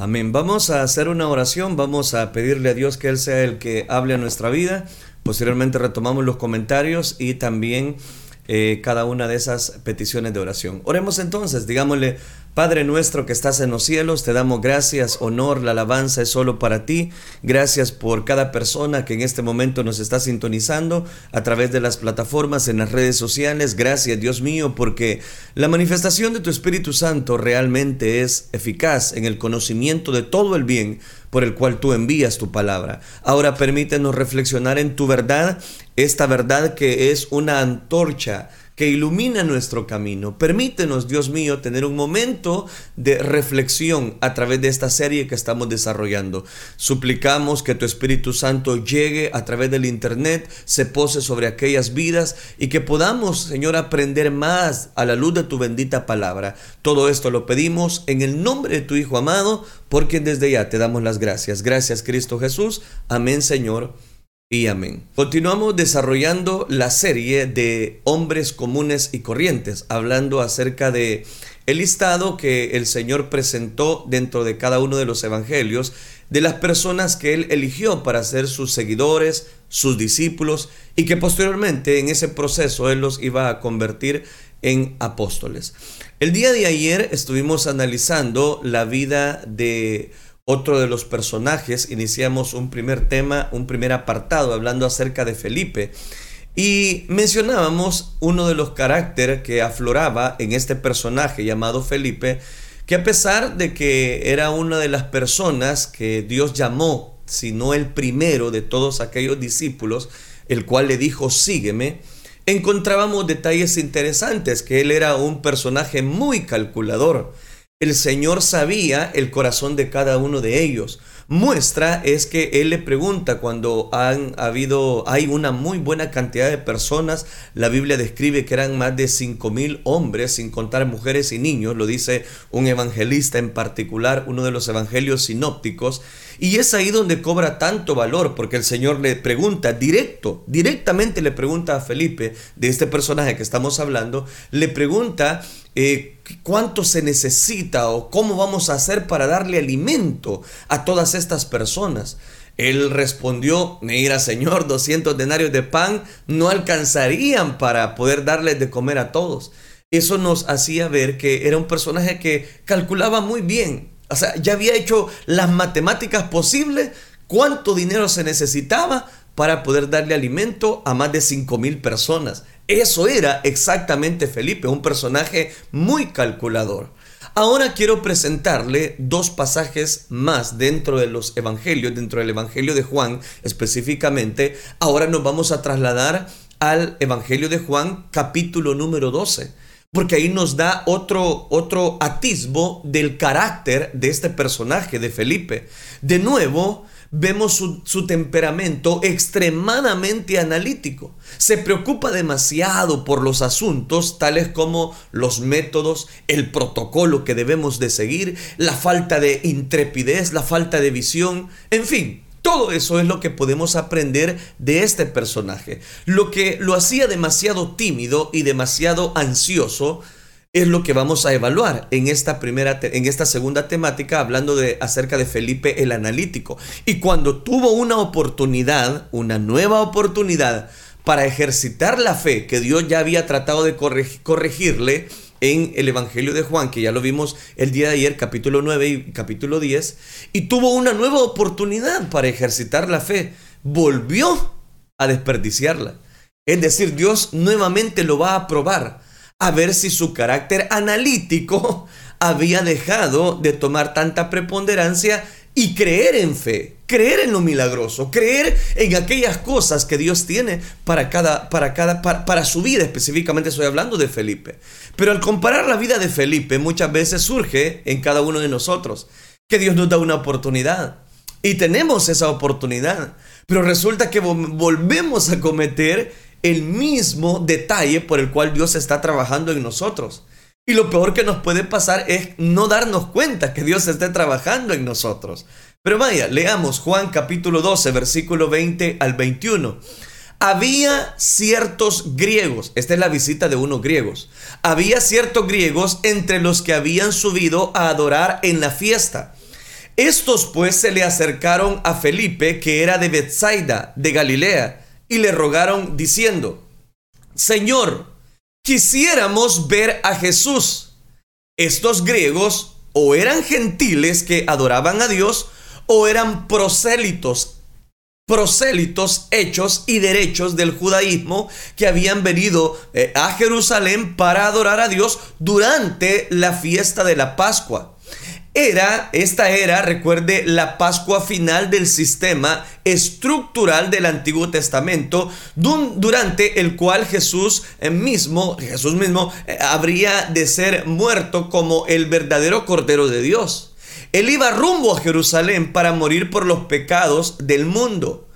Amén. Vamos a hacer una oración, vamos a pedirle a Dios que Él sea el que hable a nuestra vida. Posteriormente retomamos los comentarios y también eh, cada una de esas peticiones de oración. Oremos entonces, digámosle, Padre nuestro que estás en los cielos, te damos gracias, honor, la alabanza es solo para ti. Gracias por cada persona que en este momento nos está sintonizando a través de las plataformas, en las redes sociales. Gracias, Dios mío, porque la manifestación de tu Espíritu Santo realmente es eficaz en el conocimiento de todo el bien por el cual tú envías tu palabra. Ahora permítenos reflexionar en tu verdad, esta verdad que es una antorcha que ilumina nuestro camino. Permítenos, Dios mío, tener un momento de reflexión a través de esta serie que estamos desarrollando. Suplicamos que tu Espíritu Santo llegue a través del Internet, se pose sobre aquellas vidas y que podamos, Señor, aprender más a la luz de tu bendita palabra. Todo esto lo pedimos en el nombre de tu Hijo amado, porque desde ya te damos las gracias. Gracias, Cristo Jesús. Amén, Señor y amén. Continuamos desarrollando la serie de hombres comunes y corrientes, hablando acerca de el listado que el Señor presentó dentro de cada uno de los evangelios de las personas que él eligió para ser sus seguidores, sus discípulos y que posteriormente en ese proceso él los iba a convertir en apóstoles. El día de ayer estuvimos analizando la vida de otro de los personajes, iniciamos un primer tema, un primer apartado hablando acerca de Felipe. Y mencionábamos uno de los caracteres que afloraba en este personaje llamado Felipe, que a pesar de que era una de las personas que Dios llamó, si no el primero de todos aquellos discípulos, el cual le dijo, sígueme, encontrábamos detalles interesantes, que él era un personaje muy calculador, el Señor sabía el corazón de cada uno de ellos. Muestra es que Él le pregunta cuando han habido, hay una muy buena cantidad de personas. La Biblia describe que eran más de cinco mil hombres, sin contar mujeres y niños, lo dice un evangelista en particular, uno de los evangelios sinópticos. Y es ahí donde cobra tanto valor, porque el Señor le pregunta directo, directamente le pregunta a Felipe, de este personaje que estamos hablando, le pregunta eh, cuánto se necesita o cómo vamos a hacer para darle alimento a todas estas personas. Él respondió, mira Señor, 200 denarios de pan no alcanzarían para poder darles de comer a todos. Eso nos hacía ver que era un personaje que calculaba muy bien. O sea, ya había hecho las matemáticas posibles, cuánto dinero se necesitaba para poder darle alimento a más de 5 mil personas. Eso era exactamente Felipe, un personaje muy calculador. Ahora quiero presentarle dos pasajes más dentro de los evangelios, dentro del evangelio de Juan específicamente. Ahora nos vamos a trasladar al evangelio de Juan capítulo número 12, porque ahí nos da otro otro atisbo del carácter de este personaje de Felipe. De nuevo, vemos su, temperamento extremadamente analítico. Se preocupa demasiado por los asuntos tales como los métodos, el protocolo que debemos de seguir, la falta de intrepidez, la falta de visión, en fin. Todo eso es lo que podemos aprender de este personaje. Lo que lo hacía demasiado tímido y demasiado ansioso es lo que vamos a evaluar en esta primera en esta segunda temática hablando de acerca de Felipe el analítico y cuando tuvo una oportunidad, una nueva oportunidad para ejercitar la fe que Dios ya había tratado de corregirle en el Evangelio de Juan, que ya lo vimos el día de ayer, capítulo 9 y capítulo 10, y tuvo una nueva oportunidad para ejercitar la fe, volvió a desperdiciarla. Es decir, Dios nuevamente lo va a probar a ver si su carácter analítico había dejado de tomar tanta preponderancia y creer en fe, creer en lo milagroso, creer en aquellas cosas que Dios tiene para cada para cada para, su vida, específicamente estoy hablando de Felipe. Pero al comparar la vida de Felipe muchas veces surge en cada uno de nosotros que Dios nos da una oportunidad. Y tenemos esa oportunidad, pero resulta que volvemos a cometer el mismo detalle por el cual Dios está trabajando en nosotros. Y lo peor que nos puede pasar es no darnos cuenta que Dios esté trabajando en nosotros. Pero vaya, leamos Juan capítulo 12, versículo 20 al 21. Había ciertos griegos, esta es la visita de unos griegos, había ciertos griegos entre los que habían subido a adorar en la fiesta. Estos pues se le acercaron a Felipe, que era de Bethsaida, de Galilea, y le rogaron diciendo, Señor, quisiéramos ver a Jesús. Estos griegos o eran gentiles que adoraban a Dios, o eran prosélitos, prosélitos hechos y derechos del judaísmo que habían venido eh, a Jerusalén para adorar a Dios durante la fiesta de la Pascua. Era, esta era, recuerde, la Pascua final del sistema estructural del Antiguo Testamento, durante el cual Jesús eh, mismo, Jesús mismo, eh, habría de ser muerto como el verdadero Cordero de Dios. Él iba rumbo a Jerusalén para morir por los pecados del mundo.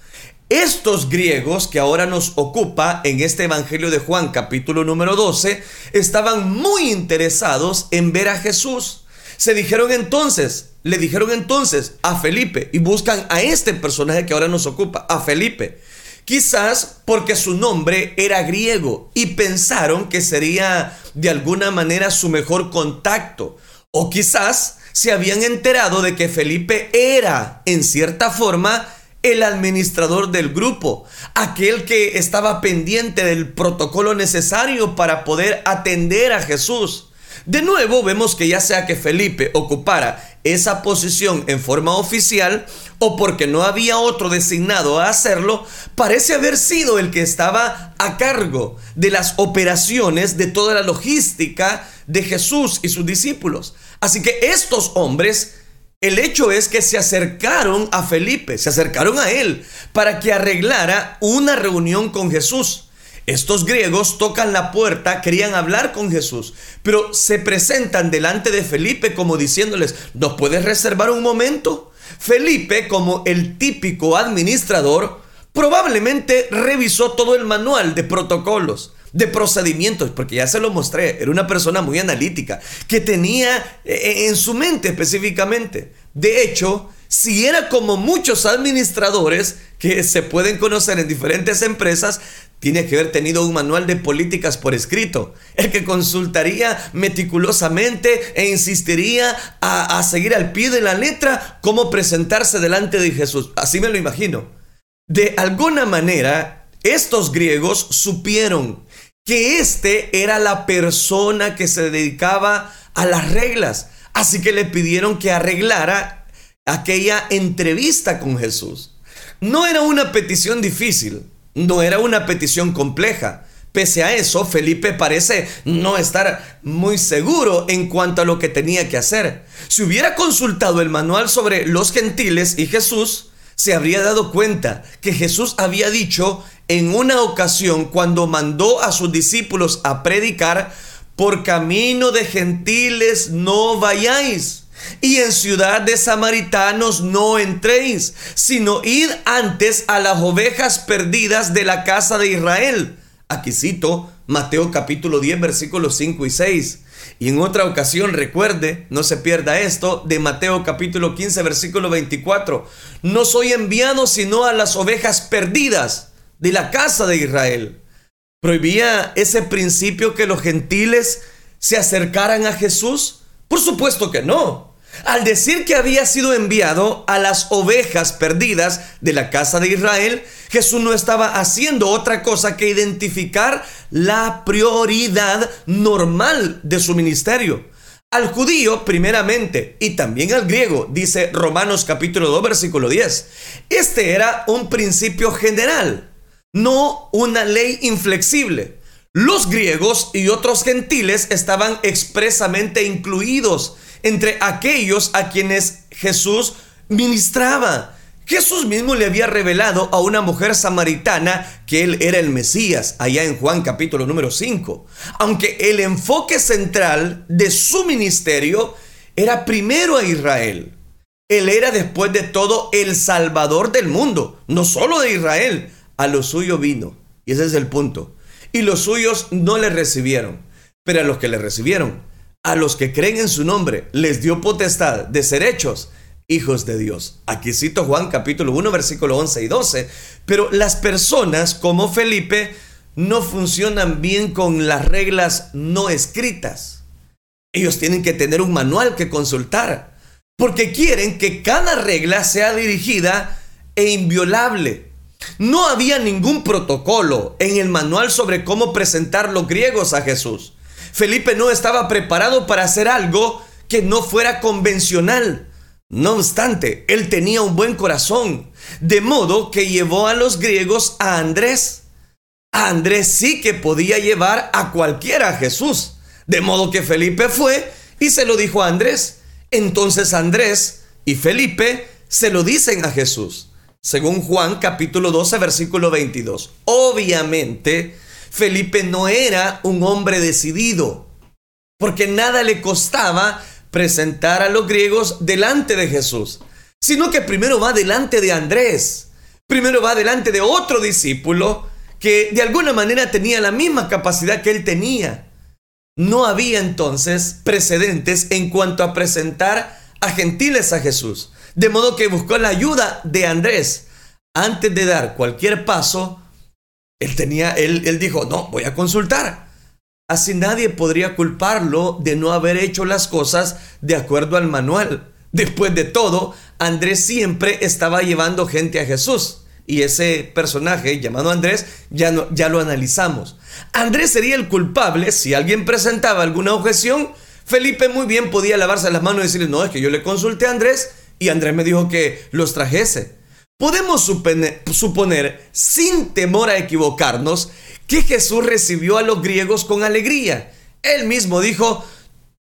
Estos griegos que ahora nos ocupa en este Evangelio de Juan capítulo número 12 estaban muy interesados en ver a Jesús. Se dijeron entonces, le dijeron entonces a Felipe y buscan a este personaje que ahora nos ocupa, a Felipe. Quizás porque su nombre era griego y pensaron que sería de alguna manera su mejor contacto. O quizás se habían enterado de que Felipe era, en cierta forma, el administrador del grupo, aquel que estaba pendiente del protocolo necesario para poder atender a Jesús. De nuevo vemos que ya sea que Felipe ocupara esa posición en forma oficial o porque no había otro designado a hacerlo, parece haber sido el que estaba a cargo de las operaciones de toda la logística de Jesús y sus discípulos. Así que estos hombres, el hecho es que se acercaron a Felipe, se acercaron a él para que arreglara una reunión con Jesús. Estos griegos tocan la puerta, querían hablar con Jesús, pero se presentan delante de Felipe como diciéndoles, ¿nos puedes reservar un momento? Felipe, como el típico administrador, probablemente revisó todo el manual de protocolos, de procedimientos, porque ya se lo mostré, era una persona muy analítica, que tenía eh, en su mente específicamente. De hecho, si era como muchos administradores que se pueden conocer en diferentes empresas, tiene que haber tenido un manual de políticas por escrito, el que consultaría meticulosamente e insistiría a, seguir al pie de la letra cómo presentarse delante de Jesús. Así me lo imagino. De alguna manera, estos griegos supieron que este era la persona que se dedicaba a las reglas, así que le pidieron que arreglara aquella entrevista con Jesús. No era una petición difícil, no era una petición compleja. Pese a eso, Felipe parece no estar muy seguro en cuanto a lo que tenía que hacer. Si hubiera consultado el manual sobre los gentiles y Jesús, se habría dado cuenta que Jesús había dicho en una ocasión cuando mandó a sus discípulos a predicar, por camino de gentiles no vayáis y en ciudad de samaritanos no entréis, sino id antes a las ovejas perdidas de la casa de Israel. Aquí cito Mateo capítulo 10 versículos 5 y 6. Y en otra ocasión recuerde, no se pierda esto, de Mateo capítulo 15 versículo 24. No soy enviado sino a las ovejas perdidas de la casa de Israel. ¿Prohibía ese principio que los gentiles se acercaran a Jesús? Por supuesto que no. Al decir que había sido enviado a las ovejas perdidas de la casa de Israel, Jesús no estaba haciendo otra cosa que identificar la prioridad normal de su ministerio. Al judío primeramente y también al griego, dice Romanos capítulo 2 versículo 10. Este era un principio general, no una ley inflexible. Los griegos y otros gentiles estaban expresamente incluidos entre aquellos a quienes Jesús ministraba. Jesús mismo le había revelado a una mujer samaritana que él era el Mesías, allá en Juan capítulo número 5. Aunque el enfoque central de su ministerio era primero a Israel. Él era después de todo el Salvador del mundo, no solo de Israel. A lo suyo vino. Y ese es el punto. Y los suyos no le recibieron. Pero a los que le recibieron, a los que creen en su nombre les dio potestad de ser hechos hijos de Dios. Aquí cito Juan capítulo 1 versículo 11 y 12. Pero las personas como Felipe no funcionan bien con las reglas no escritas. Ellos tienen que tener un manual que consultar. porque quieren que cada regla sea dirigida e inviolable. No había ningún protocolo en el manual sobre cómo presentar los griegos a Jesús. Felipe no estaba preparado para hacer algo que no fuera convencional. No obstante, él tenía un buen corazón, de modo que llevó a los griegos a Andrés. Andrés sí que podía llevar a cualquiera a Jesús. De modo que Felipe fue y se lo dijo a Andrés. Entonces Andrés y Felipe se lo dicen a Jesús según Juan capítulo 12, versículo 22. Obviamente, Felipe no era un hombre decidido, porque nada le costaba presentar a los griegos delante de Jesús, sino que primero va delante de Andrés, primero va delante de otro discípulo que de alguna manera tenía la misma capacidad que él tenía. No había entonces precedentes en cuanto a presentar a gentiles a Jesús. De modo que buscó la ayuda de Andrés. Antes de dar cualquier paso, él tenía, él, él dijo, no, voy a consultar. Así nadie podría culparlo de no haber hecho las cosas de acuerdo al manual. Después de todo, Andrés siempre estaba llevando gente a Jesús. Y ese personaje llamado Andrés ya, no, ya lo analizamos. Andrés sería el culpable si alguien presentaba alguna objeción. Felipe muy bien podía lavarse las manos y decirle, no, es que yo le consulté a Andrés y Andrés me dijo que los trajese. Podemos suponer, sin temor a equivocarnos, que Jesús recibió a los griegos con alegría. Él mismo dijo,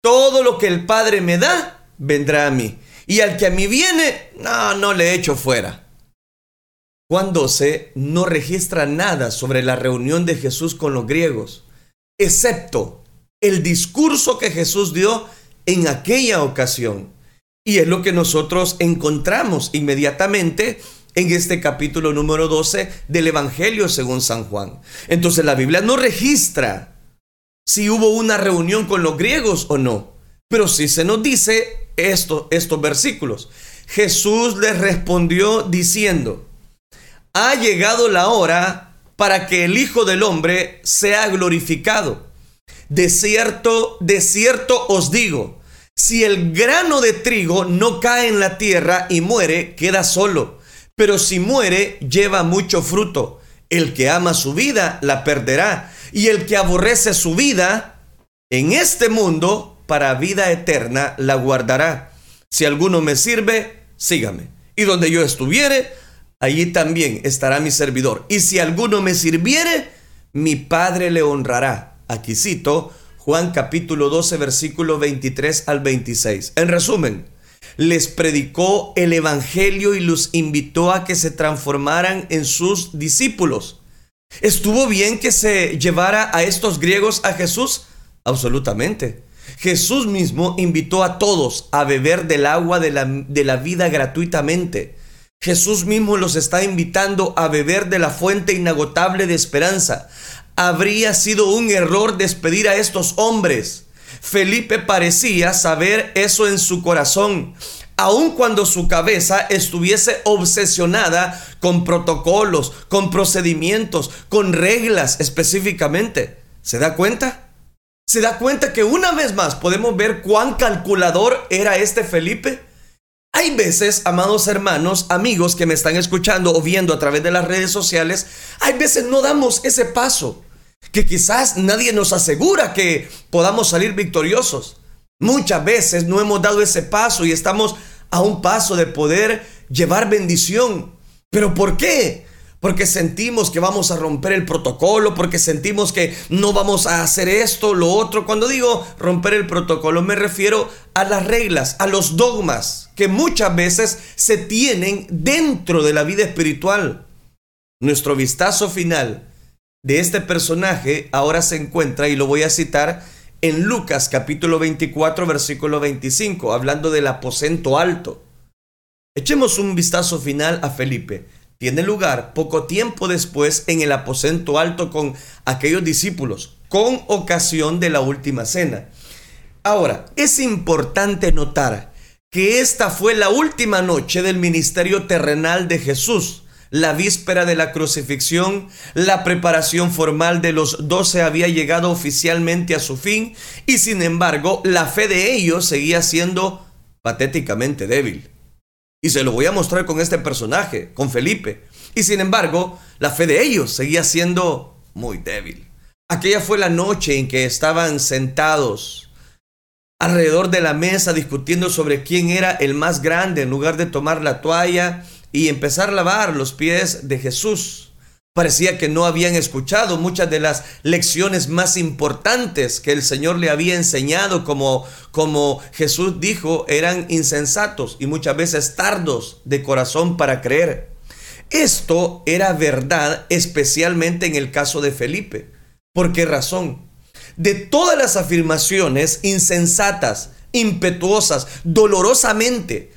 todo lo que el Padre me da, vendrá a mí. Y al que a mí viene, no, no le echo fuera. Juan 12 no registra nada sobre la reunión de Jesús con los griegos, excepto el discurso que Jesús dio en aquella ocasión. Y es lo que nosotros encontramos inmediatamente en este capítulo número 12 del Evangelio según San Juan. Entonces la Biblia no registra si hubo una reunión con los griegos o no, pero sí se nos dice esto, estos versículos. Jesús les respondió diciendo, ha llegado la hora para que el Hijo del Hombre sea glorificado. De cierto, de cierto os digo, si el grano de trigo no cae en la tierra y muere, queda solo. Pero si muere, lleva mucho fruto. El que ama su vida, la perderá. Y el que aborrece su vida, en este mundo, para vida eterna, la guardará. Si alguno me sirve, sígame. Y donde yo estuviere, allí también estará mi servidor. Y si alguno me sirviere, mi Padre le honrará. Aquí cito Juan capítulo 12, versículo 23 al 26. En resumen, les predicó el Evangelio y los invitó a que se transformaran en sus discípulos. ¿Estuvo bien que se llevara a estos griegos a Jesús? Absolutamente. Jesús mismo invitó a todos a beber del agua de la, de la vida gratuitamente. Jesús mismo los está invitando a beber de la fuente inagotable de esperanza, habría sido un error despedir a estos hombres. Felipe parecía saber eso en su corazón, aun cuando su cabeza estuviese obsesionada con protocolos, con procedimientos, con reglas específicamente. ¿Se da cuenta? ¿Se da cuenta que una vez más podemos ver cuán calculador era este Felipe? Hay veces, amados hermanos, amigos que me están escuchando o viendo a través de las redes sociales, hay veces no damos ese paso, que quizás nadie nos asegura que podamos salir victoriosos. Muchas veces no hemos dado ese paso y estamos a un paso de poder llevar bendición. ¿Pero por qué? porque sentimos que vamos a romper el protocolo, porque sentimos que no vamos a hacer esto, lo otro. Cuando digo romper el protocolo me refiero a las reglas, a los dogmas que muchas veces se tienen dentro de la vida espiritual. Nuestro vistazo final de este personaje ahora se encuentra, y lo voy a citar, en Lucas capítulo 24 versículo 25, hablando del aposento alto. Echemos un vistazo final a Felipe tiene lugar poco tiempo después en el aposento alto con aquellos discípulos, con ocasión de la última cena. Ahora, es importante notar que esta fue la última noche del ministerio terrenal de Jesús. La víspera de la crucifixión, la preparación formal de los doce había llegado oficialmente a su fin y sin embargo la fe de ellos seguía siendo patéticamente débil. Y se lo voy a mostrar con este personaje, con Felipe. Y sin embargo, la fe de ellos seguía siendo muy débil. Aquella fue la noche en que estaban sentados alrededor de la mesa discutiendo sobre quién era el más grande en lugar de tomar la toalla y empezar a lavar los pies de Jesús. Parecía que no habían escuchado muchas de las lecciones más importantes que el Señor le había enseñado, como, como Jesús dijo, eran insensatos y muchas veces tardos de corazón para creer. Esto era verdad especialmente en el caso de Felipe. ¿Por qué razón? De todas las afirmaciones insensatas, impetuosas, dolorosamente,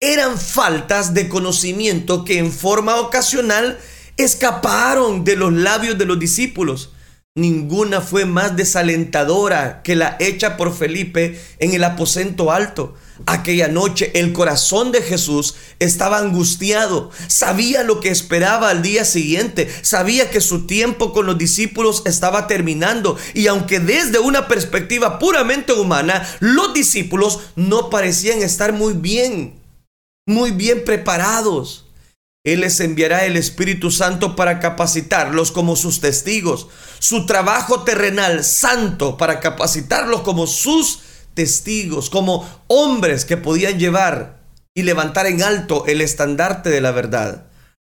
eran faltas de conocimiento que en forma ocasional escaparon de los labios de los discípulos. Ninguna fue más desalentadora que la hecha por Felipe en el aposento alto. Aquella noche el corazón de Jesús estaba angustiado, sabía lo que esperaba al día siguiente, sabía que su tiempo con los discípulos estaba terminando y aunque desde una perspectiva puramente humana, los discípulos no parecían estar muy bien, muy bien preparados. Él les enviará el Espíritu Santo para capacitarlos como sus testigos. Su trabajo terrenal santo para capacitarlos como sus testigos, como hombres que podían llevar y levantar en alto el estandarte de la verdad.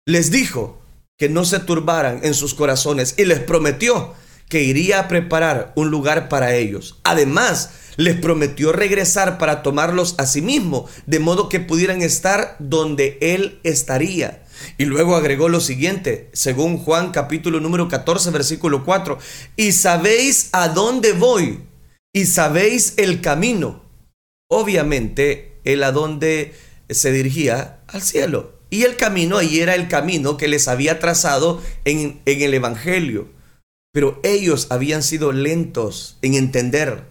Les dijo que no se turbaran en sus corazones y les prometió que iría a preparar un lugar para ellos. Además, les prometió regresar para tomarlos a sí mismo, de modo que pudieran estar donde Él estaría. Y luego agregó lo siguiente, según Juan capítulo número 14, versículo 4, y sabéis a dónde voy, y sabéis el camino. Obviamente, él a dónde se dirigía al cielo. Y el camino ahí era el camino que les había trazado en, en el Evangelio. Pero ellos habían sido lentos en entender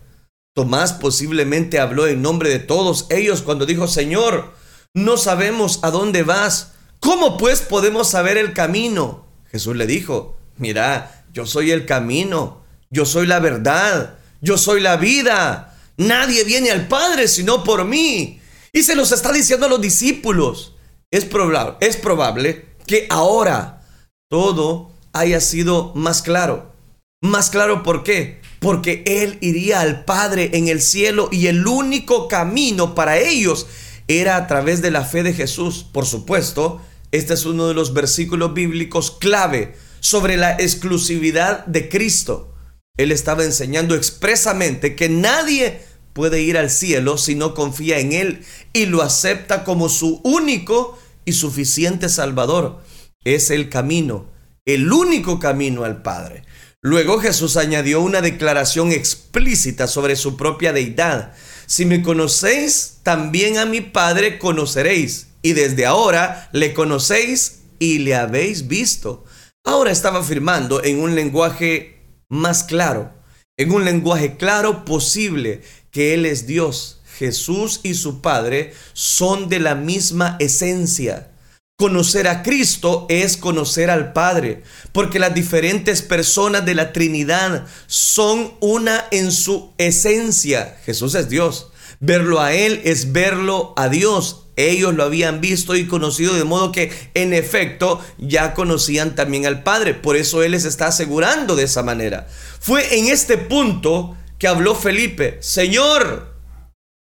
Tomás posiblemente habló en nombre de todos ellos cuando dijo, Señor, no sabemos a dónde vas. ¿Cómo pues podemos saber el camino? Jesús le dijo, mira, yo soy el camino, yo soy la verdad, yo soy la vida. Nadie viene al Padre sino por mí. Y se los está diciendo a los discípulos. Es probable, es probable que ahora todo haya sido más claro. Más claro, ¿por qué? porque Él iría al Padre en el cielo y el único camino para ellos era a través de la fe de Jesús. Por supuesto, este es uno de los versículos bíblicos clave sobre la exclusividad de Cristo. Él estaba enseñando expresamente que nadie puede ir al cielo si no confía en Él y lo acepta como su único y suficiente Salvador. Es el camino, el único camino al Padre. Luego Jesús añadió una declaración explícita sobre su propia deidad. Si me conocéis, también a mi Padre conoceréis. Y desde ahora le conocéis y le habéis visto. Ahora estaba afirmando en un lenguaje más claro, en un lenguaje claro posible, que Él es Dios. Jesús y su Padre son de la misma esencia. Conocer a Cristo es conocer al Padre, porque las diferentes personas de la Trinidad son una en su esencia. Jesús es Dios. Verlo a Él es verlo a Dios. Ellos lo habían visto y conocido de modo que en efecto ya conocían también al Padre. Por eso Él les está asegurando de esa manera. Fue en este punto que habló Felipe. Señor,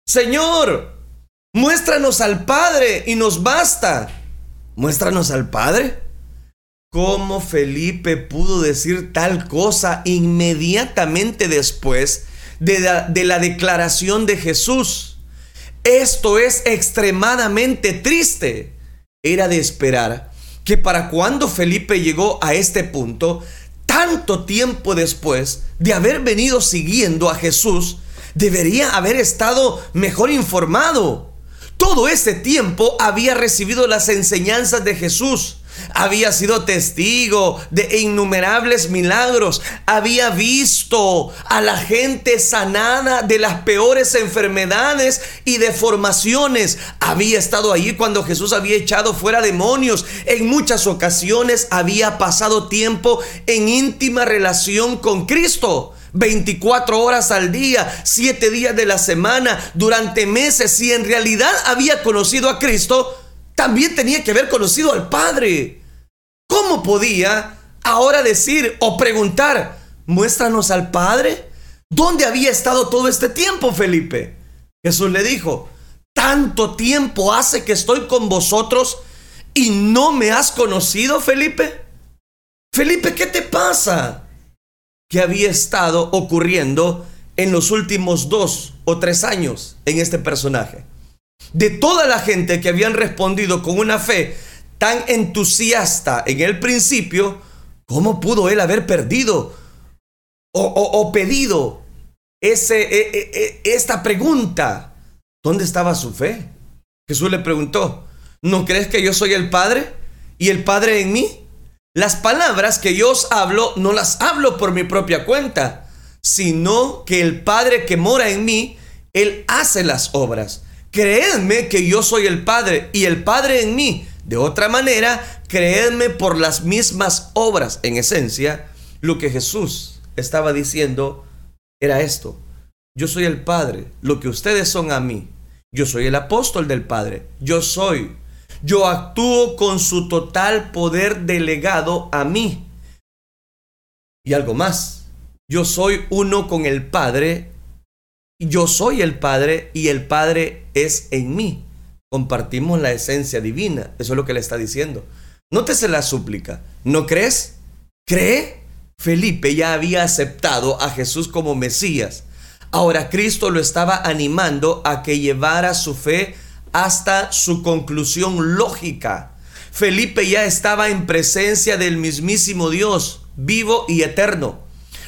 Señor, muéstranos al Padre y nos basta. Muéstranos al Padre. ¿Cómo Felipe pudo decir tal cosa inmediatamente después de la, de la declaración de Jesús? Esto es extremadamente triste. Era de esperar que para cuando Felipe llegó a este punto, tanto tiempo después de haber venido siguiendo a Jesús, debería haber estado mejor informado todo ese tiempo había recibido las enseñanzas de Jesús. Había sido testigo de innumerables milagros. Había visto a la gente sanada de las peores enfermedades y deformaciones. Había estado allí cuando Jesús había echado fuera demonios. En muchas ocasiones había pasado tiempo en íntima relación con Cristo. 24 horas al día, 7 días de la semana, durante meses, si en realidad había conocido a Cristo, también tenía que haber conocido al Padre. ¿Cómo podía ahora decir o preguntar, muéstranos al Padre? ¿Dónde había estado todo este tiempo, Felipe? Jesús le dijo, tanto tiempo hace que estoy con vosotros y no me has conocido, Felipe. Felipe, ¿qué te pasa? ¿Qué había estado ocurriendo en los últimos dos o tres años en este personaje? De toda la gente que habían respondido con una fe tan entusiasta en el principio, ¿cómo pudo él haber perdido o, pedido ese, e, e, e, esta pregunta? ¿Dónde estaba su fe? Jesús le preguntó, ¿no crees que yo soy el Padre y el Padre en mí? Las palabras que yo os hablo no las hablo por mi propia cuenta, sino que el Padre que mora en mí, Él hace las obras. Creedme que yo soy el Padre y el Padre en mí. De otra manera, creedme por las mismas obras. En esencia, lo que Jesús estaba diciendo era esto. Yo soy el Padre, lo que ustedes son a mí. Yo soy el apóstol del Padre. Yo soy yo actúo con su total poder delegado a mí. Y algo más, yo soy uno con el Padre, yo soy el Padre y el Padre es en mí. Compartimos la esencia divina, eso es lo que le está diciendo. Nótese la súplica, ¿no crees? ¿Cree? Felipe ya había aceptado a Jesús como Mesías. Ahora Cristo lo estaba animando a que llevara su fe hasta su conclusión lógica. Felipe ya estaba en presencia del mismísimo Dios, vivo y eterno.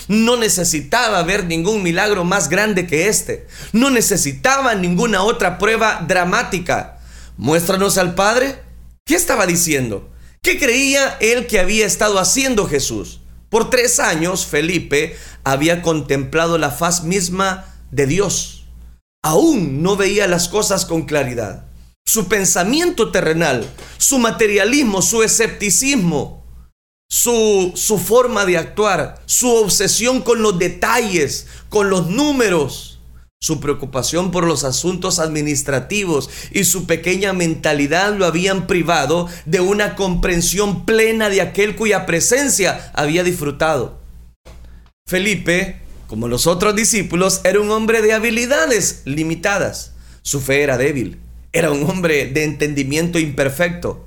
No necesitaba ver ningún milagro más grande que este. No necesitaba ninguna otra prueba dramática. Muéstranos al Padre. ¿Qué estaba diciendo? ¿Qué creía él que había estado haciendo Jesús? Por tres años Felipe había contemplado la faz misma de Dios aún no veía las cosas con claridad. Su pensamiento terrenal, su materialismo, su escepticismo, su, su forma de actuar, su obsesión con los detalles, con los números, su preocupación por los asuntos administrativos y su pequeña mentalidad lo habían privado de una comprensión plena de aquel cuya presencia había disfrutado. Felipe como los otros discípulos, era un hombre de habilidades limitadas. Su fe era débil. Era un hombre de entendimiento imperfecto.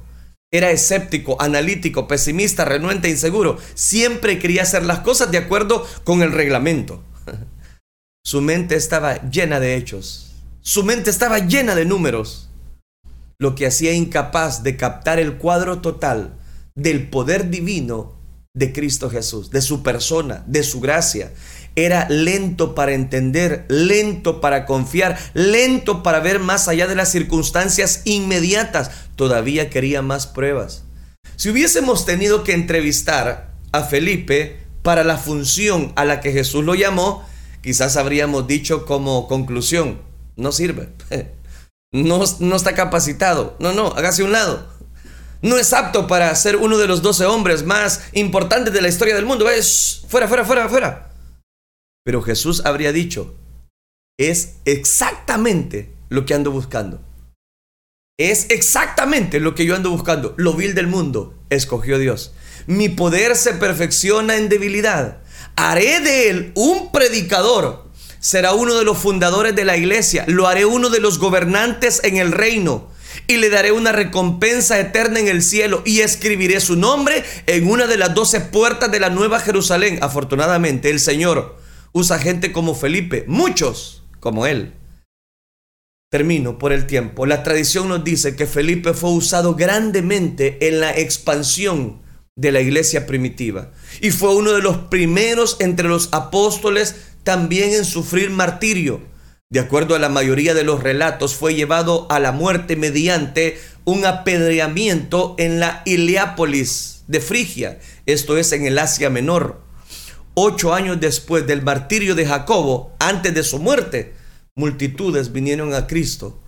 Era escéptico, analítico, pesimista, renuente, inseguro. Siempre quería hacer las cosas de acuerdo con el reglamento. Su mente estaba llena de hechos. Su mente estaba llena de números. Lo que hacía incapaz de captar el cuadro total del poder divino de Cristo Jesús, de su persona, de su gracia era lento para entender, lento para confiar, lento para ver más allá de las circunstancias inmediatas. Todavía quería más pruebas. Si hubiésemos tenido que entrevistar a Felipe para la función a la que Jesús lo llamó, quizás habríamos dicho como conclusión, no sirve, no, no está capacitado, no, no, hágase un lado. No es apto para ser uno de los doce hombres más importantes de la historia del mundo. Es fuera, fuera, fuera, fuera. Pero Jesús habría dicho, es exactamente lo que ando buscando. Es exactamente lo que yo ando buscando. Lo vil del mundo escogió Dios. Mi poder se perfecciona en debilidad. Haré de él un predicador. Será uno de los fundadores de la iglesia. Lo haré uno de los gobernantes en el reino. Y le daré una recompensa eterna en el cielo. Y escribiré su nombre en una de las doce puertas de la nueva Jerusalén. Afortunadamente, el Señor usa gente como Felipe, muchos como él. Termino por el tiempo. La tradición nos dice que Felipe fue usado grandemente en la expansión de la iglesia primitiva y fue uno de los primeros entre los apóstoles también en sufrir martirio. De acuerdo a la mayoría de los relatos, fue llevado a la muerte mediante un apedreamiento en la Iliápolis de Frigia, esto es en el Asia Menor ocho años después del martirio de Jacobo, antes de su muerte, multitudes vinieron a Cristo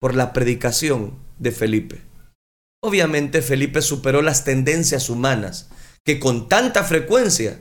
por la predicación de Felipe. Obviamente Felipe superó las tendencias humanas que con tanta frecuencia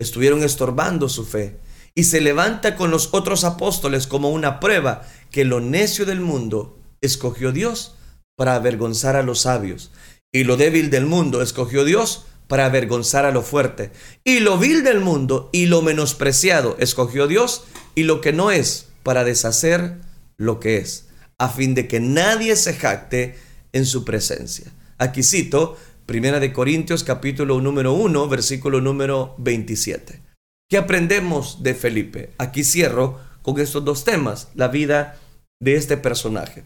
estuvieron estorbando su fe y se levanta con los otros apóstoles como una prueba que lo necio del mundo escogió Dios para avergonzar a los sabios y lo débil del mundo escogió Dios para avergonzar a lo fuerte. Y lo vil del mundo y lo menospreciado escogió Dios y lo que no es para deshacer lo que es, a fin de que nadie se jacte en su presencia. Aquí cito Primera de Corintios capítulo número 1, versículo número 27. ¿Qué aprendemos de Felipe? Aquí cierro con estos dos temas, la vida de este personaje.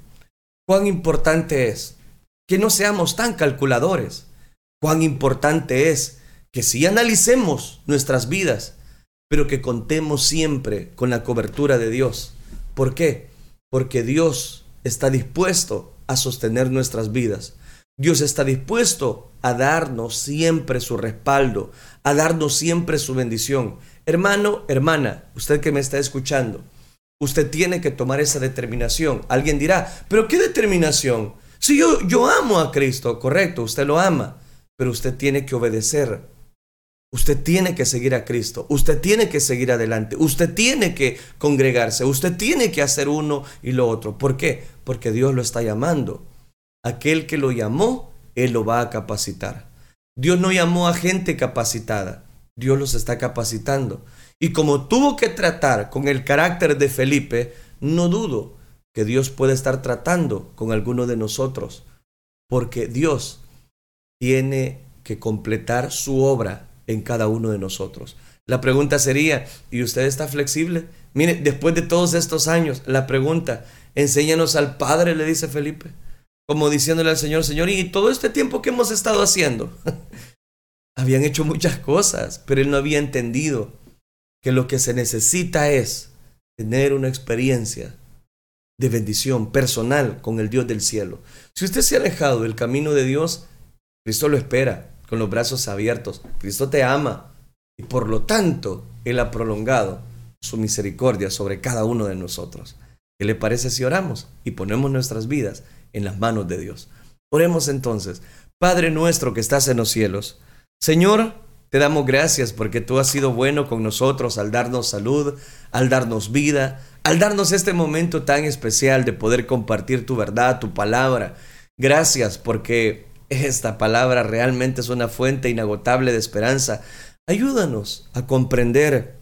Cuán importante es que no seamos tan calculadores. Cuán importante es que si analicemos nuestras vidas, pero que contemos siempre con la cobertura de Dios. ¿Por qué? Porque Dios está dispuesto a sostener nuestras vidas. Dios está dispuesto a darnos siempre su respaldo, a darnos siempre su bendición. Hermano, hermana, usted que me está escuchando, usted tiene que tomar esa determinación. Alguien dirá, pero ¿qué determinación? Si yo, yo amo a Cristo, correcto, usted lo ama, pero usted tiene que obedecer. Usted tiene que seguir a Cristo, usted tiene que seguir adelante, usted tiene que congregarse, usted tiene que hacer uno y lo otro. ¿Por qué? Porque Dios lo está llamando. Aquel que lo llamó, Él lo va a capacitar. Dios no llamó a gente capacitada, Dios los está capacitando. Y como tuvo que tratar con el carácter de Felipe, no dudo que Dios puede estar tratando con alguno de nosotros, porque Dios tiene que completar su obra en cada uno de nosotros. La pregunta sería, ¿y usted está flexible? Mire, después de todos estos años, la pregunta, enséñanos al Padre, le dice Felipe como diciéndole al Señor, Señor, y todo este tiempo que hemos estado haciendo, habían hecho muchas cosas, pero él no había entendido que lo que se necesita es tener una experiencia de bendición personal con el Dios del cielo. Si usted se ha alejado del camino de Dios, Cristo lo espera con los brazos abiertos. Cristo te ama y por lo tanto Él ha prolongado su misericordia sobre cada uno de nosotros. ¿Qué le parece si oramos y ponemos nuestras vidas en las manos de Dios. Oremos entonces. Padre nuestro que estás en los cielos, Señor, te damos gracias porque tú has sido bueno con nosotros al darnos salud, al darnos vida, al darnos este momento tan especial de poder compartir tu verdad, tu palabra. Gracias porque esta palabra realmente es una fuente inagotable de esperanza. Ayúdanos a comprender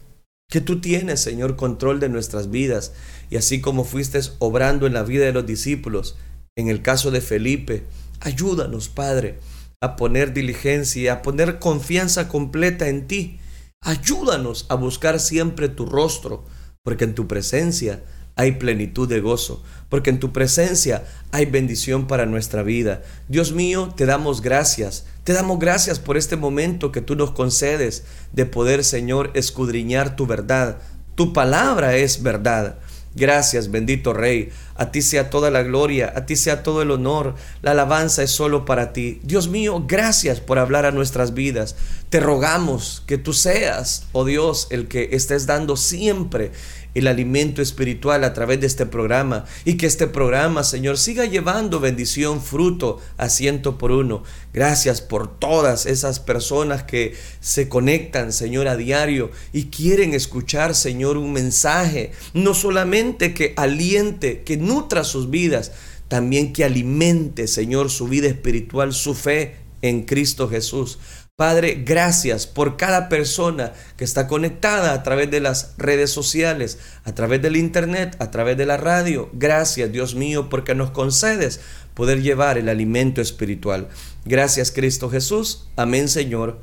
que tú tienes, Señor, control de nuestras vidas y así como fuiste obrando en la vida de los discípulos, en el caso de Felipe, ayúdanos, Padre, a poner diligencia, a poner confianza completa en ti. Ayúdanos a buscar siempre tu rostro, porque en tu presencia hay plenitud de gozo, porque en tu presencia hay bendición para nuestra vida. Dios mío, te damos gracias, te damos gracias por este momento que tú nos concedes de poder, Señor, escudriñar tu verdad. Tu palabra es verdad. Gracias, bendito Rey. A ti sea toda la gloria, a ti sea todo el honor. La alabanza es solo para ti. Dios mío, gracias por hablar a nuestras vidas. Te rogamos que tú seas, oh Dios, el que estés dando siempre el alimento espiritual a través de este programa y que este programa, Señor, siga llevando bendición, fruto a ciento por uno. Gracias por todas esas personas que se conectan, Señor, a diario y quieren escuchar, Señor, un mensaje, no solamente que aliente, que nutra sus vidas, también que alimente, Señor, su vida espiritual, su fe en Cristo Jesús. Padre, gracias por cada persona que está conectada a través de las redes sociales, a través del internet, a través de la radio. Gracias, Dios mío, porque nos concedes poder llevar el alimento espiritual. Gracias, Cristo Jesús. Amén, Señor,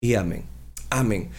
y amén. Amén.